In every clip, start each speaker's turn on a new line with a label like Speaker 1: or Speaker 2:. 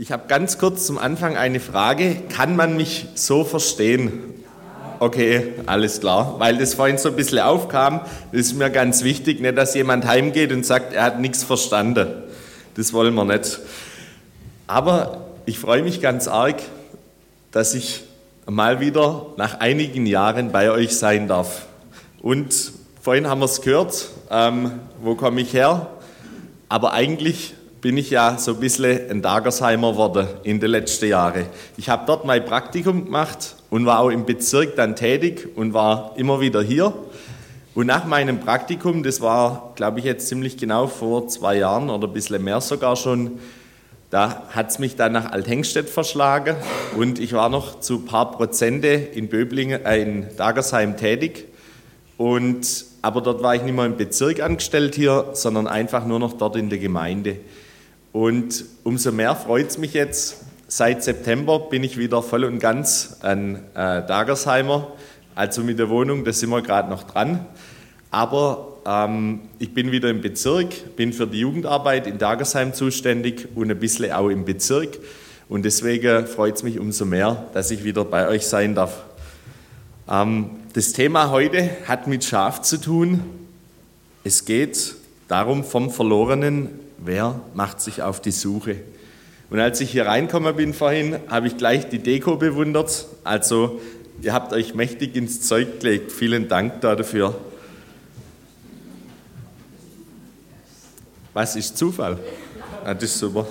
Speaker 1: Ich habe ganz kurz zum Anfang eine Frage. Kann man mich so verstehen? Okay, alles klar. Weil das vorhin so ein bisschen aufkam, ist mir ganz wichtig, nicht, dass jemand heimgeht und sagt, er hat nichts verstanden. Das wollen wir nicht. Aber ich freue mich ganz arg, dass ich mal wieder nach einigen Jahren bei euch sein darf. Und vorhin haben wir es gehört, ähm, wo komme ich her? Aber eigentlich bin ich ja so ein bisschen ein Dagersheimer geworden in den letzten Jahren. Ich habe dort mein Praktikum gemacht und war auch im Bezirk dann tätig und war immer wieder hier. Und nach meinem Praktikum, das war, glaube ich, jetzt ziemlich genau vor zwei Jahren oder ein bisschen mehr sogar schon, da hat es mich dann nach Althengstedt verschlagen und ich war noch zu ein paar Prozente in Böblingen, äh, in Dagersheim tätig. Und, aber dort war ich nicht mehr im Bezirk angestellt hier, sondern einfach nur noch dort in der Gemeinde. Und umso mehr freut es mich jetzt. Seit September bin ich wieder voll und ganz ein äh, Dagersheimer. Also mit der Wohnung, da sind wir gerade noch dran. Aber ähm, ich bin wieder im Bezirk, bin für die Jugendarbeit in Dagersheim zuständig und ein bisschen auch im Bezirk. Und deswegen freut es mich umso mehr, dass ich wieder bei euch sein darf. Ähm, das Thema heute hat mit Schaf zu tun. Es geht darum vom Verlorenen wer macht sich auf die Suche? Und als ich hier reinkommen bin vorhin, habe ich gleich die Deko bewundert. Also ihr habt euch mächtig ins Zeug gelegt. Vielen Dank dafür. Was ist Zufall? Ah, das ist super.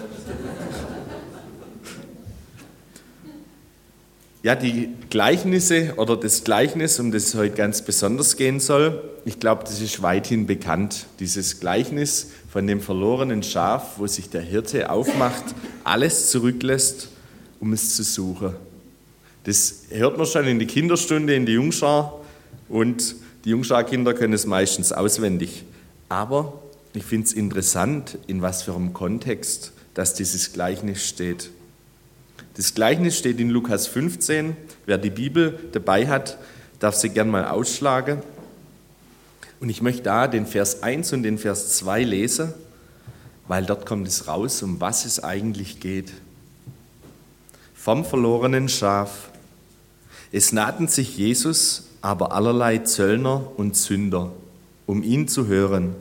Speaker 1: Ja, die Gleichnisse oder das Gleichnis, um das es heute ganz besonders gehen soll, ich glaube, das ist weithin bekannt. Dieses Gleichnis von dem verlorenen Schaf, wo sich der Hirte aufmacht, alles zurücklässt, um es zu suchen. Das hört man schon in der Kinderstunde in der Jungschar und die Jungscharkinder können es meistens auswendig. Aber ich finde es interessant, in was für einem Kontext dass dieses Gleichnis steht. Das Gleichnis steht in Lukas 15. Wer die Bibel dabei hat, darf sie gern mal ausschlagen. Und ich möchte da den Vers 1 und den Vers 2 lesen, weil dort kommt es raus, um was es eigentlich geht. Vom verlorenen Schaf. Es nahten sich Jesus, aber allerlei Zöllner und Sünder, um ihn zu hören.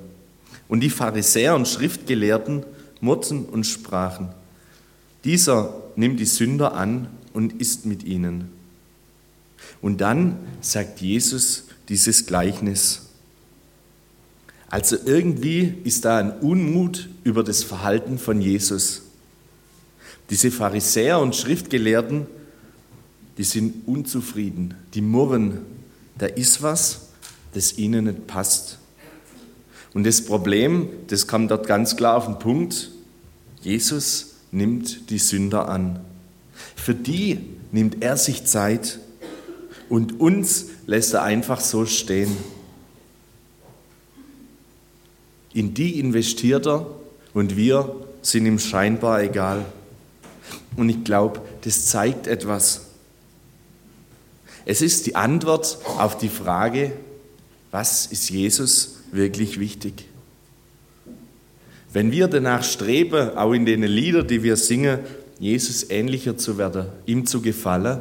Speaker 1: Und die Pharisäer und Schriftgelehrten murrten und sprachen, dieser nimmt die Sünder an und isst mit ihnen. Und dann sagt Jesus dieses Gleichnis. Also irgendwie ist da ein Unmut über das Verhalten von Jesus. Diese Pharisäer und Schriftgelehrten, die sind unzufrieden, die murren, da ist was, das ihnen nicht passt. Und das Problem, das kommt dort ganz klar auf den Punkt, Jesus nimmt die Sünder an. Für die nimmt er sich Zeit und uns lässt er einfach so stehen. In die investiert er und wir sind ihm scheinbar egal. Und ich glaube, das zeigt etwas. Es ist die Antwort auf die Frage, was ist Jesus wirklich wichtig? Wenn wir danach streben, auch in den Liedern, die wir singen, Jesus ähnlicher zu werden, ihm zu gefallen,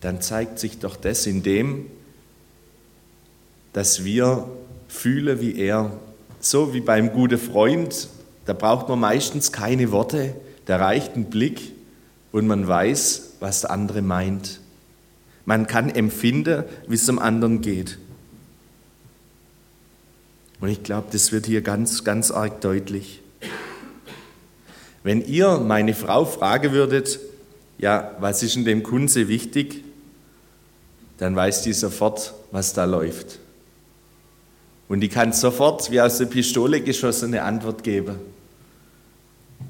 Speaker 1: dann zeigt sich doch das in dem, dass wir fühlen wie er. So wie beim guten Freund, da braucht man meistens keine Worte, da reicht ein Blick und man weiß, was der andere meint. Man kann empfinden, wie es dem anderen geht. Und ich glaube, das wird hier ganz, ganz arg deutlich. Wenn ihr meine Frau fragen würdet, ja, was ist in dem Kunze wichtig, dann weiß die sofort, was da läuft. Und die kann sofort, wie aus der Pistole geschossen, eine Antwort geben.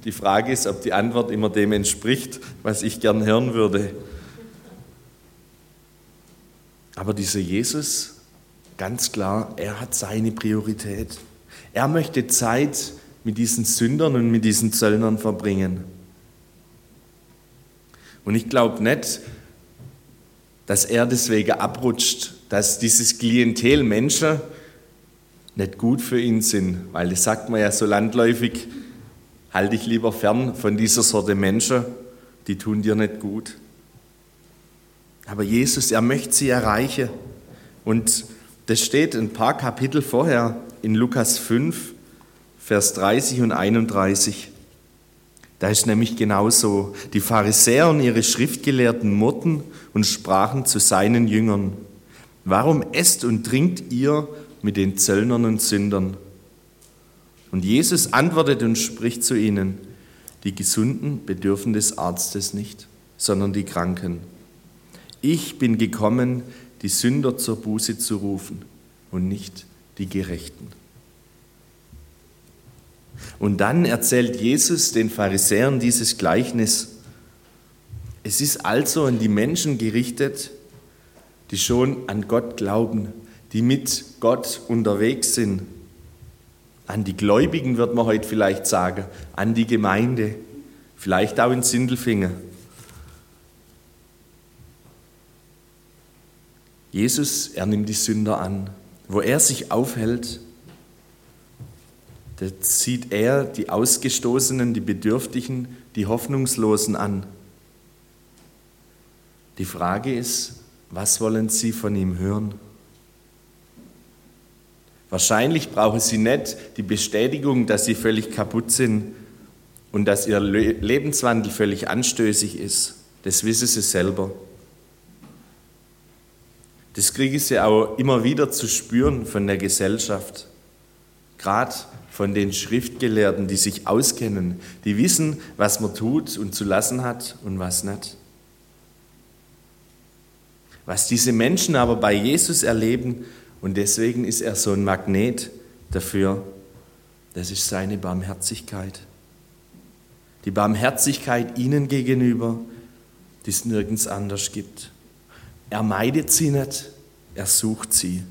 Speaker 1: Die Frage ist, ob die Antwort immer dem entspricht, was ich gern hören würde. Aber dieser Jesus, Ganz klar, er hat seine Priorität. Er möchte Zeit mit diesen Sündern und mit diesen Zöllnern verbringen. Und ich glaube nicht, dass er deswegen abrutscht, dass dieses Klientel Menschen nicht gut für ihn sind, weil das sagt man ja so landläufig, halt dich lieber fern von dieser Sorte Menschen, die tun dir nicht gut. Aber Jesus, er möchte sie erreichen. Und das steht ein paar Kapitel vorher in Lukas 5, Vers 30 und 31. Da ist nämlich genauso. Die Pharisäer und ihre Schriftgelehrten murrten und sprachen zu seinen Jüngern, warum esst und trinkt ihr mit den Zöllnern und Sündern? Und Jesus antwortet und spricht zu ihnen, die Gesunden bedürfen des Arztes nicht, sondern die Kranken. Ich bin gekommen, die Sünder zur Buße zu rufen und nicht die Gerechten. Und dann erzählt Jesus den Pharisäern dieses Gleichnis. Es ist also an die Menschen gerichtet, die schon an Gott glauben, die mit Gott unterwegs sind. An die Gläubigen wird man heute vielleicht sagen, an die Gemeinde, vielleicht auch in Sindelfingen. Jesus, er nimmt die Sünder an. Wo er sich aufhält, da zieht er die Ausgestoßenen, die Bedürftigen, die Hoffnungslosen an. Die Frage ist, was wollen sie von ihm hören? Wahrscheinlich brauchen sie nicht die Bestätigung, dass sie völlig kaputt sind und dass ihr Lebenswandel völlig anstößig ist. Das wissen sie selber. Das kriege ich sie auch immer wieder zu spüren von der Gesellschaft. Gerade von den Schriftgelehrten, die sich auskennen, die wissen, was man tut und zu lassen hat und was nicht. Was diese Menschen aber bei Jesus erleben, und deswegen ist er so ein Magnet dafür, das ist seine Barmherzigkeit. Die Barmherzigkeit ihnen gegenüber, die es nirgends anders gibt. Er meidet sie nicht, er sucht sie.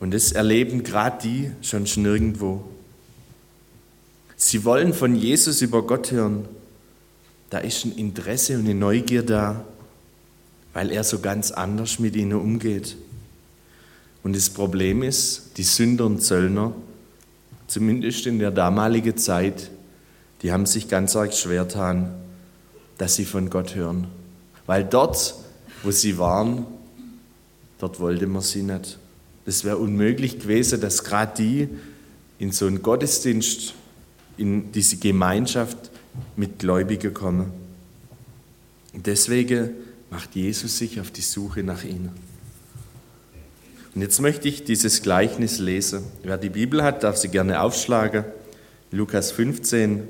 Speaker 1: Und das erleben gerade die schon nirgendwo. Sie wollen von Jesus über Gott hören. Da ist ein Interesse und eine Neugier da, weil er so ganz anders mit ihnen umgeht. Und das Problem ist, die Sünder und Zöllner, zumindest in der damaligen Zeit, die haben sich ganz arg schwer getan, dass sie von Gott hören. Weil dort, wo sie waren, dort wollte man sie nicht. Es wäre unmöglich gewesen, dass gerade die in so einen Gottesdienst, in diese Gemeinschaft mit Gläubigen kommen. Und deswegen macht Jesus sich auf die Suche nach ihnen. Und jetzt möchte ich dieses Gleichnis lesen. Wer die Bibel hat, darf sie gerne aufschlagen. Lukas 15,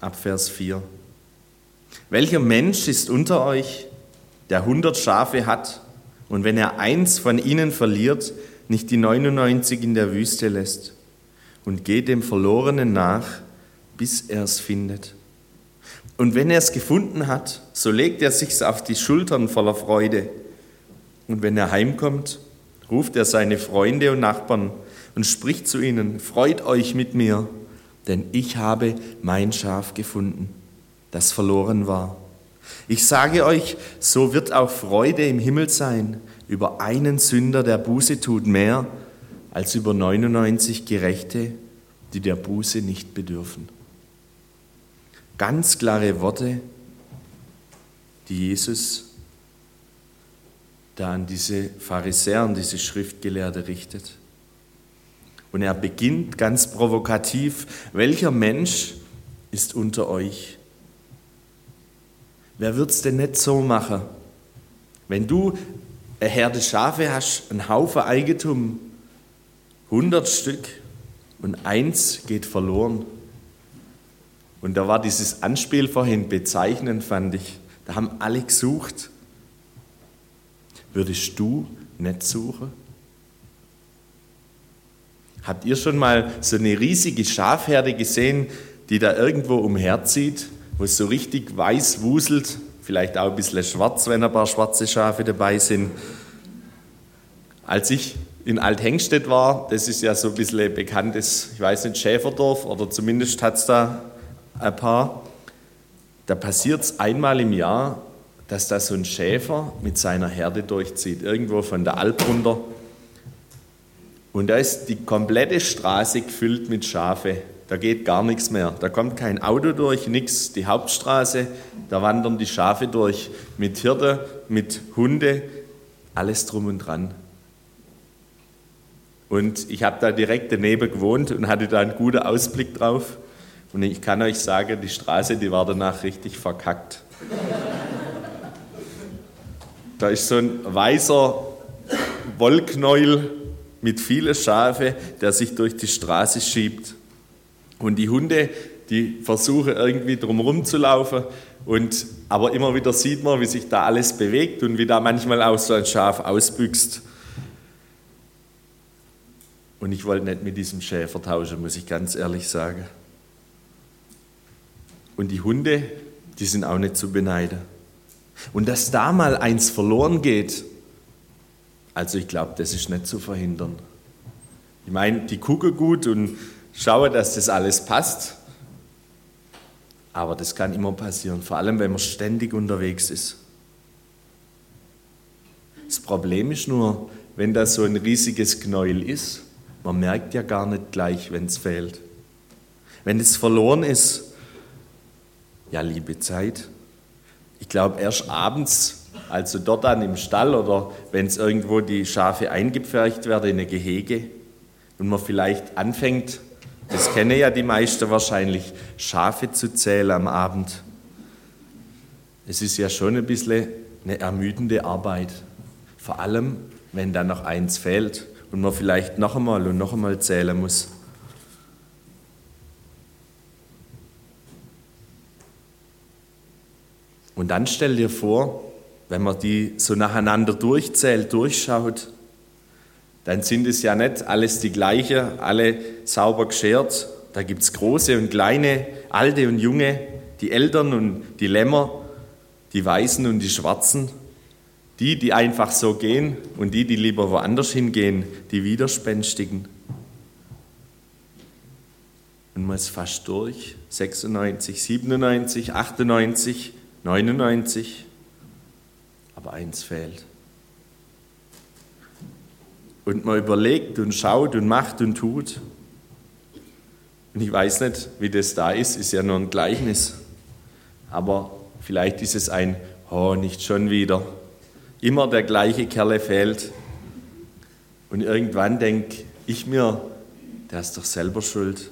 Speaker 1: Abvers 4. Welcher Mensch ist unter euch, der hundert Schafe hat, und wenn er eins von ihnen verliert, nicht die 99 in der Wüste lässt und geht dem Verlorenen nach, bis er es findet. Und wenn er es gefunden hat, so legt er sich's auf die Schultern voller Freude. Und wenn er heimkommt, ruft er seine Freunde und Nachbarn und spricht zu ihnen, freut euch mit mir, denn ich habe mein Schaf gefunden, das verloren war. Ich sage euch, so wird auch Freude im Himmel sein über einen Sünder, der Buße tut, mehr als über 99 Gerechte, die der Buße nicht bedürfen. Ganz klare Worte, die Jesus da an diese Pharisäer und diese Schriftgelehrte richtet. Und er beginnt ganz provokativ, welcher Mensch ist unter euch? Wer wird es denn nicht so machen? Wenn du eine Herde Schafe hast, einen Haufen Eigentum, 100 Stück und eins geht verloren. Und da war dieses Anspiel vorhin bezeichnend, fand ich. Da haben alle gesucht. Würdest du nicht suchen? Habt ihr schon mal so eine riesige Schafherde gesehen, die da irgendwo umherzieht, wo es so richtig weiß wuselt vielleicht auch ein bisschen schwarz, wenn ein paar schwarze Schafe dabei sind. Als ich in Althengstedt war, das ist ja so ein bisschen ein bekanntes, ich weiß nicht, Schäferdorf oder zumindest hat es da ein paar. Da passiert es einmal im Jahr, dass da so ein Schäfer mit seiner Herde durchzieht, irgendwo von der Alp runter. Und da ist die komplette Straße gefüllt mit Schafe. Da geht gar nichts mehr. Da kommt kein Auto durch, nichts. Die Hauptstraße, da wandern die Schafe durch mit Hirte, mit Hunde, alles drum und dran. Und ich habe da direkt daneben gewohnt und hatte da einen guten Ausblick drauf. Und ich kann euch sagen, die Straße, die war danach richtig verkackt. Da ist so ein weißer Wollknäuel mit vielen Schafe, der sich durch die Straße schiebt. Und die Hunde, die versuchen irgendwie drumherum zu laufen. Und, aber immer wieder sieht man, wie sich da alles bewegt und wie da manchmal auch so ein Schaf ausbüchst. Und ich wollte nicht mit diesem Schäfer tauschen, muss ich ganz ehrlich sagen. Und die Hunde, die sind auch nicht zu beneiden. Und dass da mal eins verloren geht, also ich glaube, das ist nicht zu verhindern. Ich meine, die gucken gut und schauen, dass das alles passt. Aber das kann immer passieren, vor allem wenn man ständig unterwegs ist. Das Problem ist nur, wenn da so ein riesiges Knäuel ist, man merkt ja gar nicht gleich, wenn es fehlt. Wenn es verloren ist, ja, liebe Zeit. Ich glaube, erst abends, also dort dann im Stall oder wenn es irgendwo die Schafe eingepfercht werden in ein Gehege und man vielleicht anfängt, das kennen ja die meisten wahrscheinlich, Schafe zu zählen am Abend. Es ist ja schon ein bisschen eine ermüdende Arbeit. Vor allem, wenn dann noch eins fehlt und man vielleicht noch einmal und noch einmal zählen muss. Und dann stell dir vor, wenn man die so nacheinander durchzählt, durchschaut, dann sind es ja nicht alles die gleiche, alle sauber geschert. Da gibt es große und kleine, alte und junge, die Eltern und die Lämmer, die Weißen und die Schwarzen. Die, die einfach so gehen und die, die lieber woanders hingehen, die Widerspenstigen. Und man ist fast durch. 96, 97, 98, 99. Aber eins fehlt. Und man überlegt und schaut und macht und tut. Und ich weiß nicht, wie das da ist, ist ja nur ein Gleichnis. Aber vielleicht ist es ein, oh, nicht schon wieder immer der gleiche Kerle fehlt. Und irgendwann denke ich mir, der ist doch selber schuld.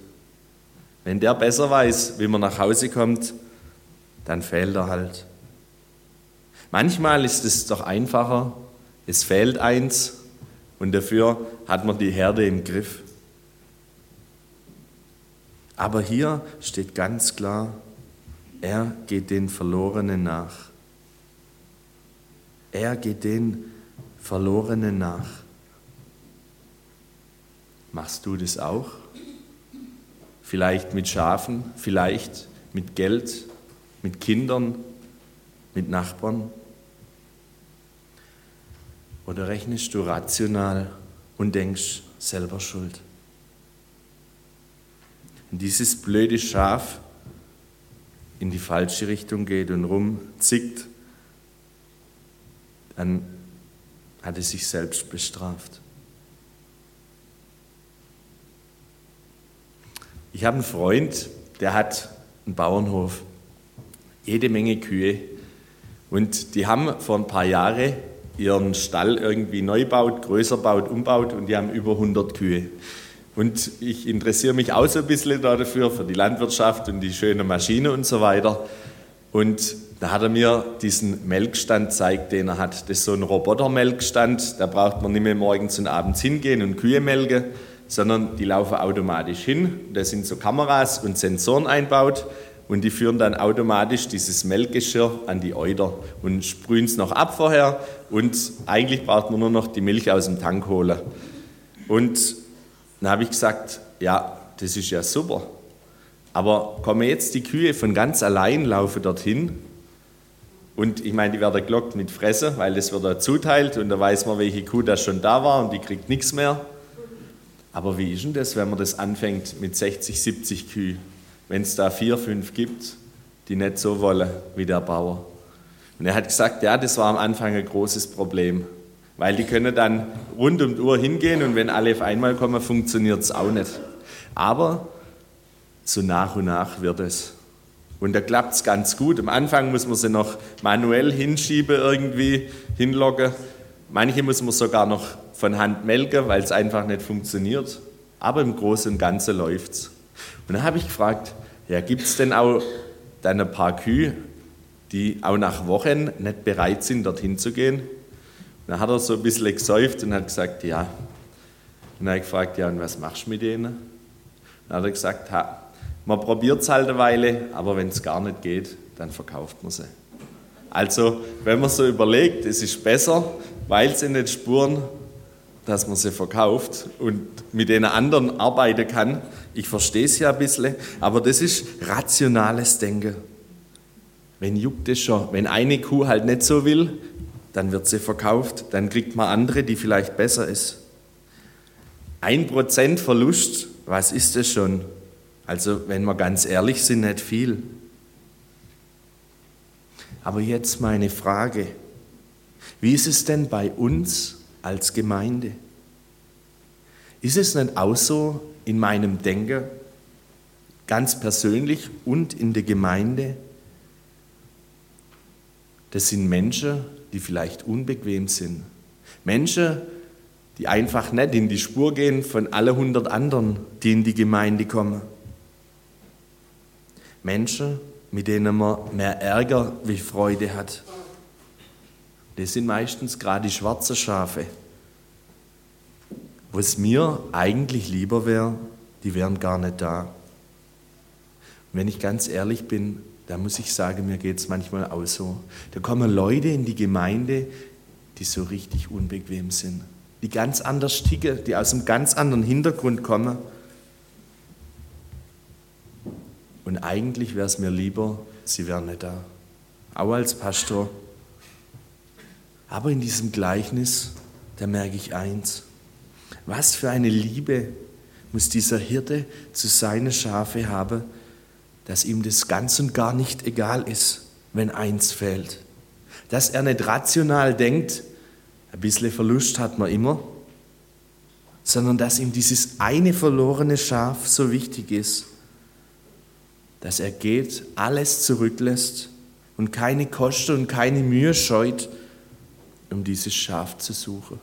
Speaker 1: Wenn der besser weiß, wie man nach Hause kommt, dann fehlt er halt. Manchmal ist es doch einfacher, es fehlt eins und dafür hat man die Herde im Griff. Aber hier steht ganz klar, er geht den Verlorenen nach. Er geht den Verlorenen nach. Machst du das auch? Vielleicht mit Schafen, vielleicht mit Geld, mit Kindern, mit Nachbarn? Oder rechnest du rational und denkst selber schuld? Und dieses blöde Schaf in die falsche Richtung geht und rumzickt dann hat er sich selbst bestraft. Ich habe einen Freund, der hat einen Bauernhof, jede Menge Kühe. Und die haben vor ein paar Jahren ihren Stall irgendwie neu baut, größer baut, umbaut und die haben über 100 Kühe. Und ich interessiere mich auch so ein bisschen dafür, für die Landwirtschaft und die schöne Maschine und so weiter. Und da hat er mir diesen Melkstand gezeigt, den er hat. Das ist so ein Robotermelkstand, da braucht man nicht mehr morgens und abends hingehen und Kühe melken, sondern die laufen automatisch hin. Da sind so Kameras und Sensoren einbaut und die führen dann automatisch dieses Melkgeschirr an die Euter und sprühen es noch ab vorher und eigentlich braucht man nur noch die Milch aus dem Tank holen. Und dann habe ich gesagt, ja, das ist ja super. Aber kommen jetzt die Kühe von ganz allein, laufen dorthin und ich meine, die werden gelockt mit Fressen, weil das wird da zuteilt und da weiß man, welche Kuh da schon da war und die kriegt nichts mehr. Aber wie ist denn das, wenn man das anfängt mit 60, 70 Kühe? Wenn es da vier, fünf gibt, die nicht so wollen wie der Bauer. Und er hat gesagt, ja, das war am Anfang ein großes Problem, weil die können dann rund um die Uhr hingehen und wenn alle auf einmal kommen, funktioniert es auch nicht. Aber so nach und nach wird es. Und da klappt es ganz gut. Am Anfang muss man sie noch manuell hinschieben, irgendwie hinloggen. Manche muss man sogar noch von Hand melken, weil es einfach nicht funktioniert. Aber im Großen und Ganzen läuft es. Und dann habe ich gefragt, ja, gibt es denn auch dann ein paar Kühe, die auch nach Wochen nicht bereit sind, dorthin zu gehen? Und dann hat er so ein bisschen gesäuft und hat gesagt, ja. Und dann habe ich gefragt, ja, und was machst du mit denen? Und dann hat er gesagt, ha, man probiert es halt eine Weile, aber wenn es gar nicht geht, dann verkauft man sie. Also, wenn man so überlegt, es ist besser, weil sie nicht spuren, dass man sie verkauft und mit denen anderen arbeiten kann. Ich verstehe es ja ein bisschen, aber das ist rationales Denken. Wenn juckt es schon, wenn eine Kuh halt nicht so will, dann wird sie verkauft, dann kriegt man andere, die vielleicht besser ist. Ein Prozent Verlust, was ist das schon? Also, wenn wir ganz ehrlich sind, nicht viel. Aber jetzt meine Frage. Wie ist es denn bei uns als Gemeinde? Ist es nicht auch so in meinem Denken, ganz persönlich und in der Gemeinde? Das sind Menschen, die vielleicht unbequem sind. Menschen, die einfach nicht in die Spur gehen von alle hundert anderen, die in die Gemeinde kommen. Menschen, mit denen man mehr Ärger wie Freude hat. Das sind meistens gerade die schwarzen Schafe. Was mir eigentlich lieber wäre, die wären gar nicht da. Und wenn ich ganz ehrlich bin, da muss ich sagen, mir geht es manchmal auch so. Da kommen Leute in die Gemeinde, die so richtig unbequem sind, die ganz anders ticken, die aus einem ganz anderen Hintergrund kommen. Und eigentlich wäre es mir lieber, sie wären nicht da. Auch als Pastor. Aber in diesem Gleichnis, da merke ich eins. Was für eine Liebe muss dieser Hirte zu seinen Schafe haben, dass ihm das ganz und gar nicht egal ist, wenn eins fehlt. Dass er nicht rational denkt, ein bisschen Verlust hat man immer, sondern dass ihm dieses eine verlorene Schaf so wichtig ist, dass er geht, alles zurücklässt und keine Kosten und keine Mühe scheut, um dieses Schaf zu suchen.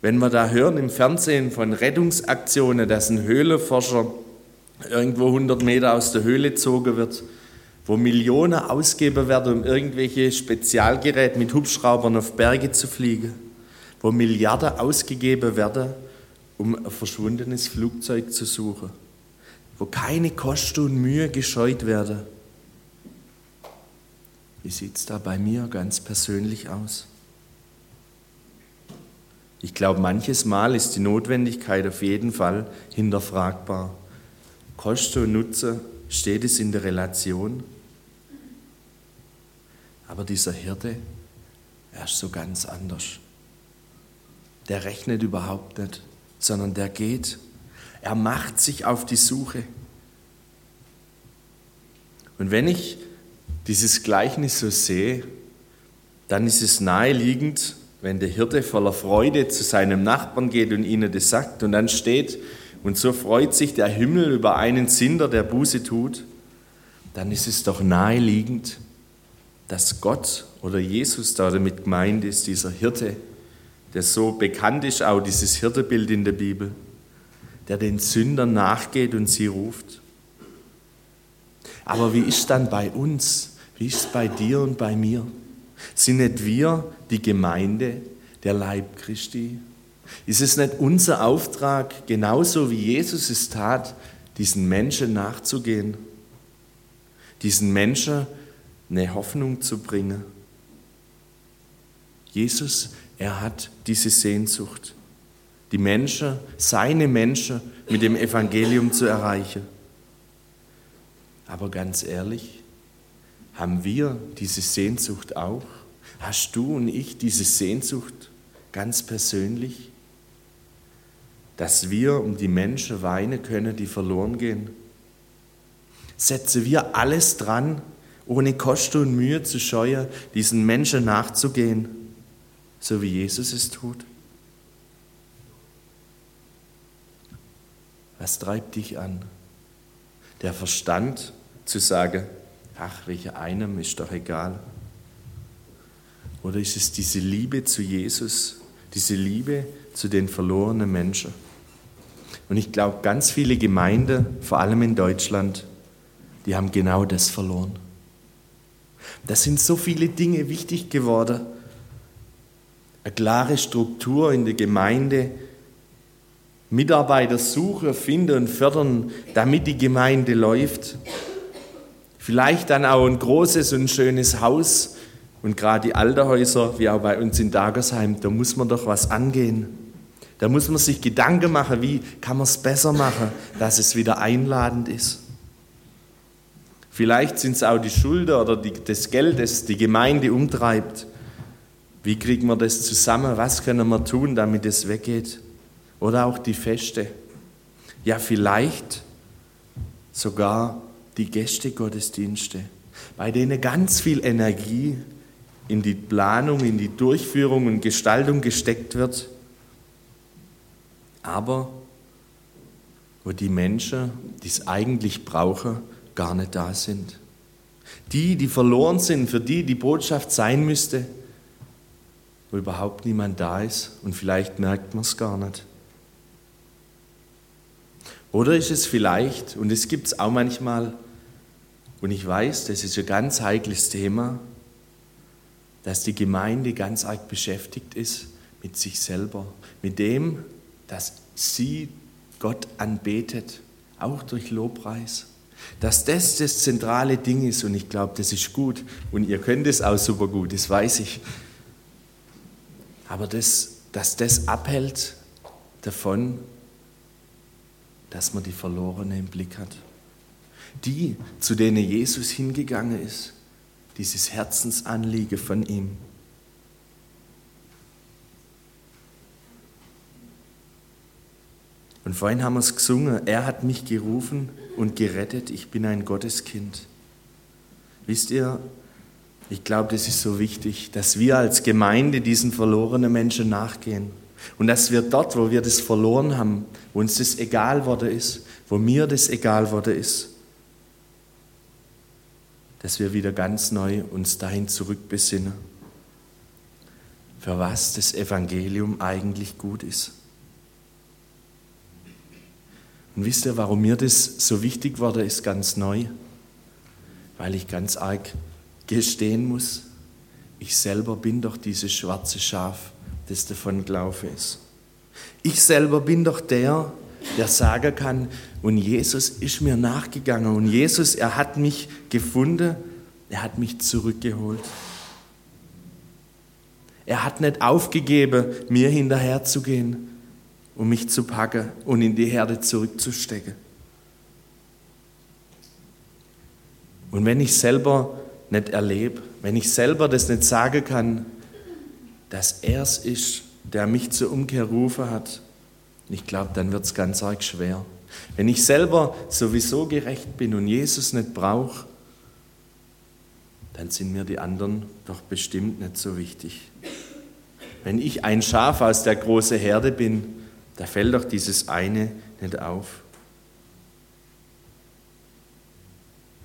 Speaker 1: Wenn wir da hören im Fernsehen von Rettungsaktionen, dass ein Höhleforscher irgendwo 100 Meter aus der Höhle gezogen wird, wo Millionen ausgeben werden, um irgendwelche Spezialgeräte mit Hubschraubern auf Berge zu fliegen, wo Milliarden ausgegeben werden, um ein verschwundenes Flugzeug zu suchen, wo keine Kosten und Mühe gescheut werden. Wie sieht es da bei mir ganz persönlich aus? Ich glaube, manches Mal ist die Notwendigkeit auf jeden Fall hinterfragbar. Kosten und Nutze, steht es in der Relation? Aber dieser Hirte, er ist so ganz anders. Der rechnet überhaupt nicht, sondern der geht. Er macht sich auf die Suche. Und wenn ich dieses Gleichnis so sehe, dann ist es naheliegend, wenn der Hirte voller Freude zu seinem Nachbarn geht und ihnen das sagt und dann steht, und so freut sich der Himmel über einen Sünder, der Buße tut, dann ist es doch naheliegend, dass Gott oder Jesus da damit gemeint ist, dieser Hirte, der so bekannt ist, auch dieses Hirtebild in der Bibel, der den Sündern nachgeht und sie ruft. Aber wie ist dann bei uns? Ist bei dir und bei mir? Sind nicht wir die Gemeinde, der Leib Christi? Ist es nicht unser Auftrag, genauso wie Jesus es tat, diesen Menschen nachzugehen, diesen Menschen eine Hoffnung zu bringen? Jesus, er hat diese Sehnsucht, die Menschen, seine Menschen mit dem Evangelium zu erreichen. Aber ganz ehrlich, haben wir diese Sehnsucht auch? Hast du und ich diese Sehnsucht ganz persönlich? Dass wir um die Menschen weinen können, die verloren gehen? Setzen wir alles dran, ohne Kosten und Mühe zu scheuen, diesen Menschen nachzugehen, so wie Jesus es tut? Was treibt dich an? Der Verstand zu sagen, ach, welcher einem ist doch egal. Oder ist es diese Liebe zu Jesus, diese Liebe zu den verlorenen Menschen? Und ich glaube, ganz viele Gemeinden, vor allem in Deutschland, die haben genau das verloren. Da sind so viele Dinge wichtig geworden. Eine klare Struktur in der Gemeinde, Mitarbeiter suchen, finden und fördern, damit die Gemeinde läuft. Vielleicht dann auch ein großes und schönes Haus. Und gerade die Alterhäuser, wie auch bei uns in Dagersheim, da muss man doch was angehen. Da muss man sich Gedanken machen, wie kann man es besser machen, dass es wieder einladend ist. Vielleicht sind es auch die Schulden oder die, das Geld, das die Gemeinde umtreibt. Wie kriegen wir das zusammen? Was können wir tun, damit es weggeht? Oder auch die Feste. Ja, vielleicht sogar die Gästegottesdienste, bei denen ganz viel Energie in die Planung, in die Durchführung und Gestaltung gesteckt wird, aber wo die Menschen, die es eigentlich brauchen, gar nicht da sind. Die, die verloren sind, für die die Botschaft sein müsste, wo überhaupt niemand da ist und vielleicht merkt man es gar nicht. Oder ist es vielleicht, und es gibt es auch manchmal, und ich weiß, das ist ein ganz heikles Thema, dass die Gemeinde ganz arg beschäftigt ist mit sich selber, mit dem, dass sie Gott anbetet, auch durch Lobpreis. Dass das das zentrale Ding ist und ich glaube, das ist gut und ihr könnt es auch super gut, das weiß ich. Aber das, dass das abhält davon, dass man die Verlorene im Blick hat. Die, zu denen Jesus hingegangen ist, dieses Herzensanliege von ihm. Und vorhin haben wir es gesungen, er hat mich gerufen und gerettet, ich bin ein Gotteskind. Wisst ihr, ich glaube, das ist so wichtig, dass wir als Gemeinde diesen verlorenen Menschen nachgehen. Und dass wir dort, wo wir das verloren haben, wo uns das egal wurde ist, wo mir das egal wurde ist, dass wir wieder ganz neu uns dahin zurückbesinnen, für was das Evangelium eigentlich gut ist. Und wisst ihr, warum mir das so wichtig wurde, ist ganz neu? Weil ich ganz arg gestehen muss, ich selber bin doch dieses schwarze Schaf, das davon gelaufen ist. Ich selber bin doch der, der sagen kann, und Jesus ist mir nachgegangen und Jesus, er hat mich gefunden, er hat mich zurückgeholt. Er hat nicht aufgegeben, mir hinterherzugehen, um mich zu packen und in die Herde zurückzustecken. Und wenn ich selber nicht erlebe, wenn ich selber das nicht sagen kann, dass er es ist, der mich zur Umkehr rufen hat, ich glaube, dann wird es ganz arg schwer. Wenn ich selber sowieso gerecht bin und Jesus nicht brauche, dann sind mir die anderen doch bestimmt nicht so wichtig. Wenn ich ein Schaf aus der großen Herde bin, da fällt doch dieses eine nicht auf.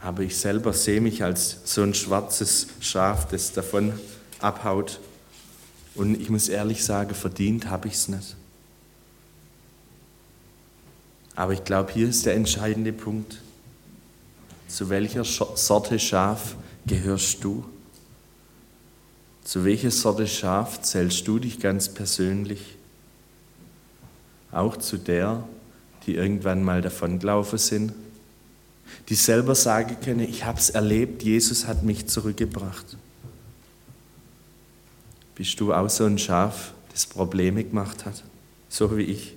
Speaker 1: Aber ich selber sehe mich als so ein schwarzes Schaf, das davon abhaut. Und ich muss ehrlich sagen, verdient habe ich es nicht. Aber ich glaube, hier ist der entscheidende Punkt. Zu welcher Sorte Schaf gehörst du? Zu welcher Sorte Schaf zählst du dich ganz persönlich? Auch zu der, die irgendwann mal davongelaufen sind? Die selber sagen können, ich habe es erlebt, Jesus hat mich zurückgebracht. Bist du auch so ein Schaf, das Probleme gemacht hat, so wie ich?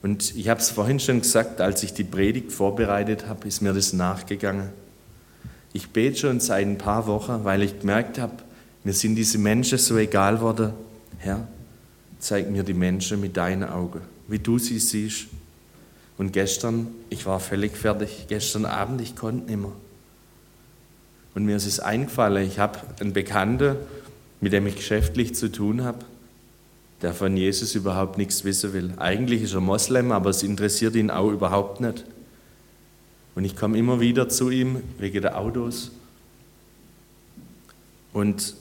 Speaker 1: Und ich habe es vorhin schon gesagt, als ich die Predigt vorbereitet habe, ist mir das nachgegangen. Ich bete schon seit ein paar Wochen, weil ich gemerkt habe, mir sind diese Menschen so egal worden. Herr, zeig mir die Menschen mit deinen Augen, wie du sie siehst. Und gestern, ich war völlig fertig. Gestern Abend, ich konnte nicht mehr. Und mir ist es eingefallen, ich habe einen Bekannten, mit dem ich geschäftlich zu tun habe. der von Jesus überhaupt nichts wissen will. Eigentlich ist er Moslem, aber es interessiert ihn auch überhaupt nicht. Und ich komme immer wieder zu ihm wegen der Autos. Und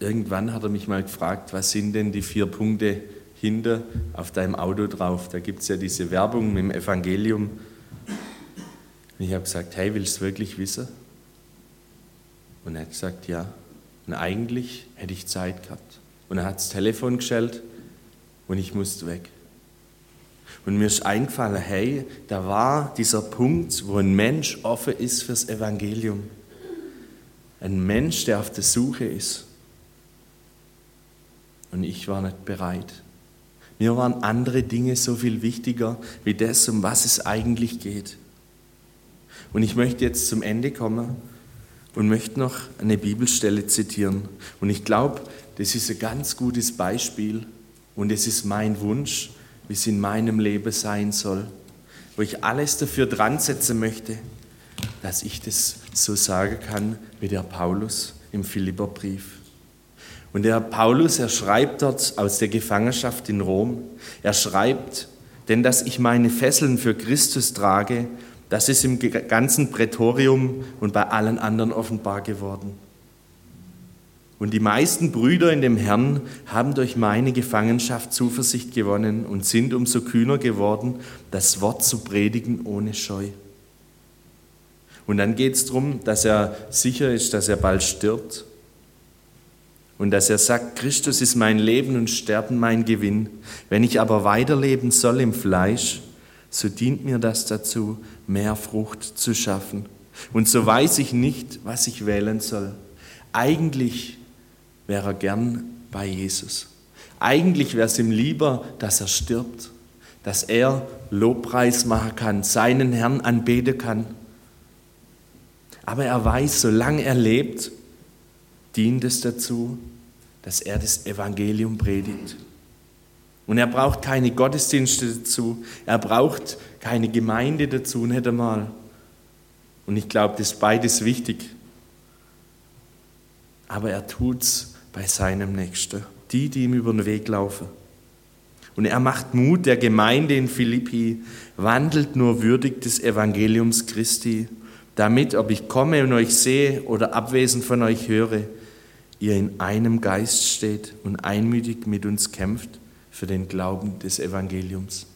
Speaker 1: irgendwann hat er mich mal gefragt, was sind denn die vier Punkte hinter auf deinem Auto drauf? Da gibt es ja diese Werbung mit dem Evangelium. Und ich habe gesagt, hey, willst du wirklich wissen? Und er hat gesagt, ja. Und eigentlich hätte ich Zeit gehabt. Und er hat das Telefon gestellt und ich musste weg. Und mir ist eingefallen, hey, da war dieser Punkt, wo ein Mensch offen ist fürs Evangelium. Ein Mensch, der auf der Suche ist. Und ich war nicht bereit. Mir waren andere Dinge so viel wichtiger wie das, um was es eigentlich geht. Und ich möchte jetzt zum Ende kommen und möchte noch eine Bibelstelle zitieren. Und ich glaube, das ist ein ganz gutes Beispiel und es ist mein Wunsch, wie es in meinem Leben sein soll, wo ich alles dafür dran setzen möchte, dass ich das so sagen kann wie der Paulus im Philipperbrief. Und der Paulus, er schreibt dort aus der Gefangenschaft in Rom, er schreibt, denn dass ich meine Fesseln für Christus trage, das ist im ganzen Prätorium und bei allen anderen offenbar geworden. Und die meisten Brüder in dem Herrn haben durch meine Gefangenschaft Zuversicht gewonnen und sind umso kühner geworden, das Wort zu predigen ohne Scheu. Und dann geht es darum, dass er sicher ist, dass er bald stirbt. Und dass er sagt, Christus ist mein Leben und Sterben mein Gewinn. Wenn ich aber weiterleben soll im Fleisch, so dient mir das dazu, mehr Frucht zu schaffen. Und so weiß ich nicht, was ich wählen soll. Eigentlich wäre er gern bei Jesus. Eigentlich wäre es ihm lieber, dass er stirbt, dass er Lobpreis machen kann, seinen Herrn anbeten kann. Aber er weiß, solange er lebt, dient es dazu, dass er das Evangelium predigt. Und er braucht keine Gottesdienste dazu, er braucht keine Gemeinde dazu, nicht einmal. Und ich glaube, das ist beides wichtig. Aber er tut es bei seinem Nächsten, die, die ihm über den Weg laufen. Und er macht Mut der Gemeinde in Philippi, wandelt nur würdig des Evangeliums Christi, damit, ob ich komme und euch sehe oder abwesend von euch höre, ihr in einem Geist steht und einmütig mit uns kämpft für den Glauben des Evangeliums.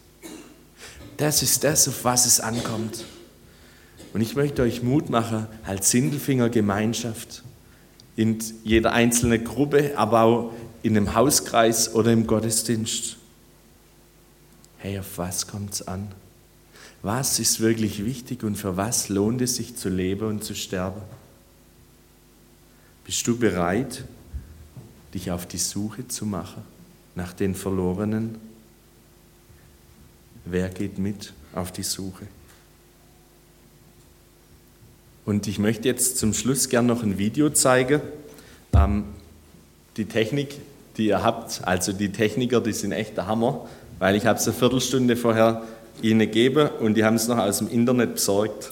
Speaker 1: Das ist das, auf was es ankommt. Und ich möchte euch Mut machen als Sindelfinger Gemeinschaft, in jeder einzelnen Gruppe, aber auch in einem Hauskreis oder im Gottesdienst. Hey, auf was kommt es an? Was ist wirklich wichtig und für was lohnt es sich zu leben und zu sterben? Bist du bereit, dich auf die Suche zu machen nach den Verlorenen? Wer geht mit auf die Suche? Und ich möchte jetzt zum Schluss gern noch ein Video zeigen. Ähm, die Technik, die ihr habt, also die Techniker, die sind echt der Hammer, weil ich habe es eine Viertelstunde vorher ihnen gegeben und die haben es noch aus dem Internet besorgt.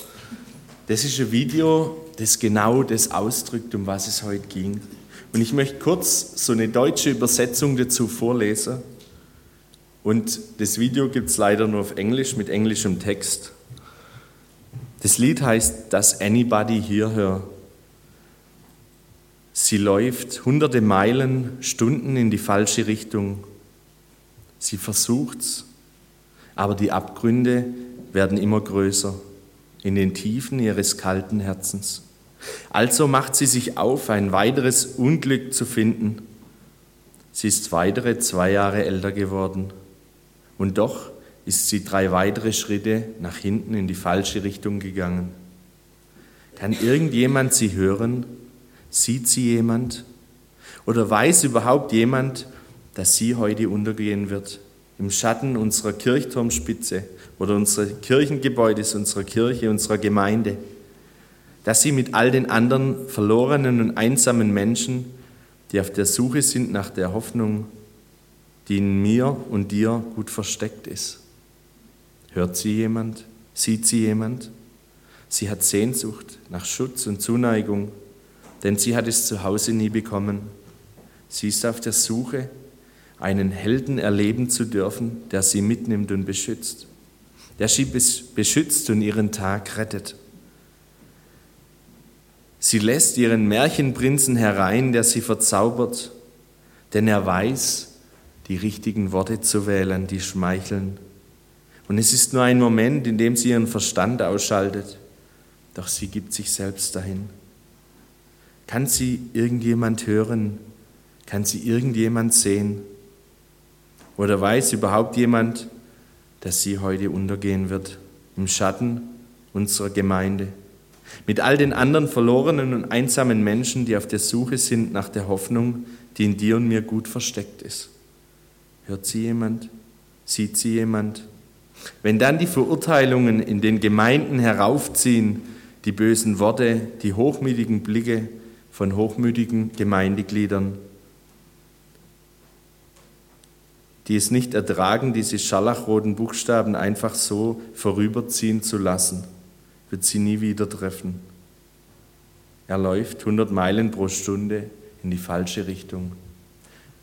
Speaker 1: Das ist ein Video, das genau das ausdrückt, um was es heute ging. Und ich möchte kurz so eine deutsche Übersetzung dazu vorlesen. Und das Video gibt es leider nur auf Englisch mit englischem Text. Das Lied heißt Does Anybody Here Her? Sie läuft hunderte Meilen, Stunden in die falsche Richtung. Sie versucht's, aber die Abgründe werden immer größer in den Tiefen ihres kalten Herzens. Also macht sie sich auf, ein weiteres Unglück zu finden. Sie ist weitere zwei Jahre älter geworden. Und doch ist sie drei weitere Schritte nach hinten in die falsche Richtung gegangen. Kann irgendjemand sie hören? Sieht sie jemand? Oder weiß überhaupt jemand, dass sie heute untergehen wird? Im Schatten unserer Kirchturmspitze oder unseres Kirchengebäudes, unserer Kirche, unserer Gemeinde. Dass sie mit all den anderen verlorenen und einsamen Menschen, die auf der Suche sind nach der Hoffnung, die in mir und dir gut versteckt ist, Hört sie jemand? Sieht sie jemand? Sie hat Sehnsucht nach Schutz und Zuneigung, denn sie hat es zu Hause nie bekommen. Sie ist auf der Suche, einen Helden erleben zu dürfen, der sie mitnimmt und beschützt, der sie beschützt und ihren Tag rettet. Sie lässt ihren Märchenprinzen herein, der sie verzaubert, denn er weiß, die richtigen Worte zu wählen, die schmeicheln. Und es ist nur ein Moment, in dem sie ihren Verstand ausschaltet, doch sie gibt sich selbst dahin. Kann sie irgendjemand hören? Kann sie irgendjemand sehen? Oder weiß überhaupt jemand, dass sie heute untergehen wird im Schatten unserer Gemeinde? Mit all den anderen verlorenen und einsamen Menschen, die auf der Suche sind nach der Hoffnung, die in dir und mir gut versteckt ist. Hört sie jemand? Sieht sie jemand? Wenn dann die Verurteilungen in den Gemeinden heraufziehen, die bösen Worte, die hochmütigen Blicke von hochmütigen Gemeindegliedern, die es nicht ertragen, diese scharlachroten Buchstaben einfach so vorüberziehen zu lassen, wird sie nie wieder treffen. Er läuft 100 Meilen pro Stunde in die falsche Richtung.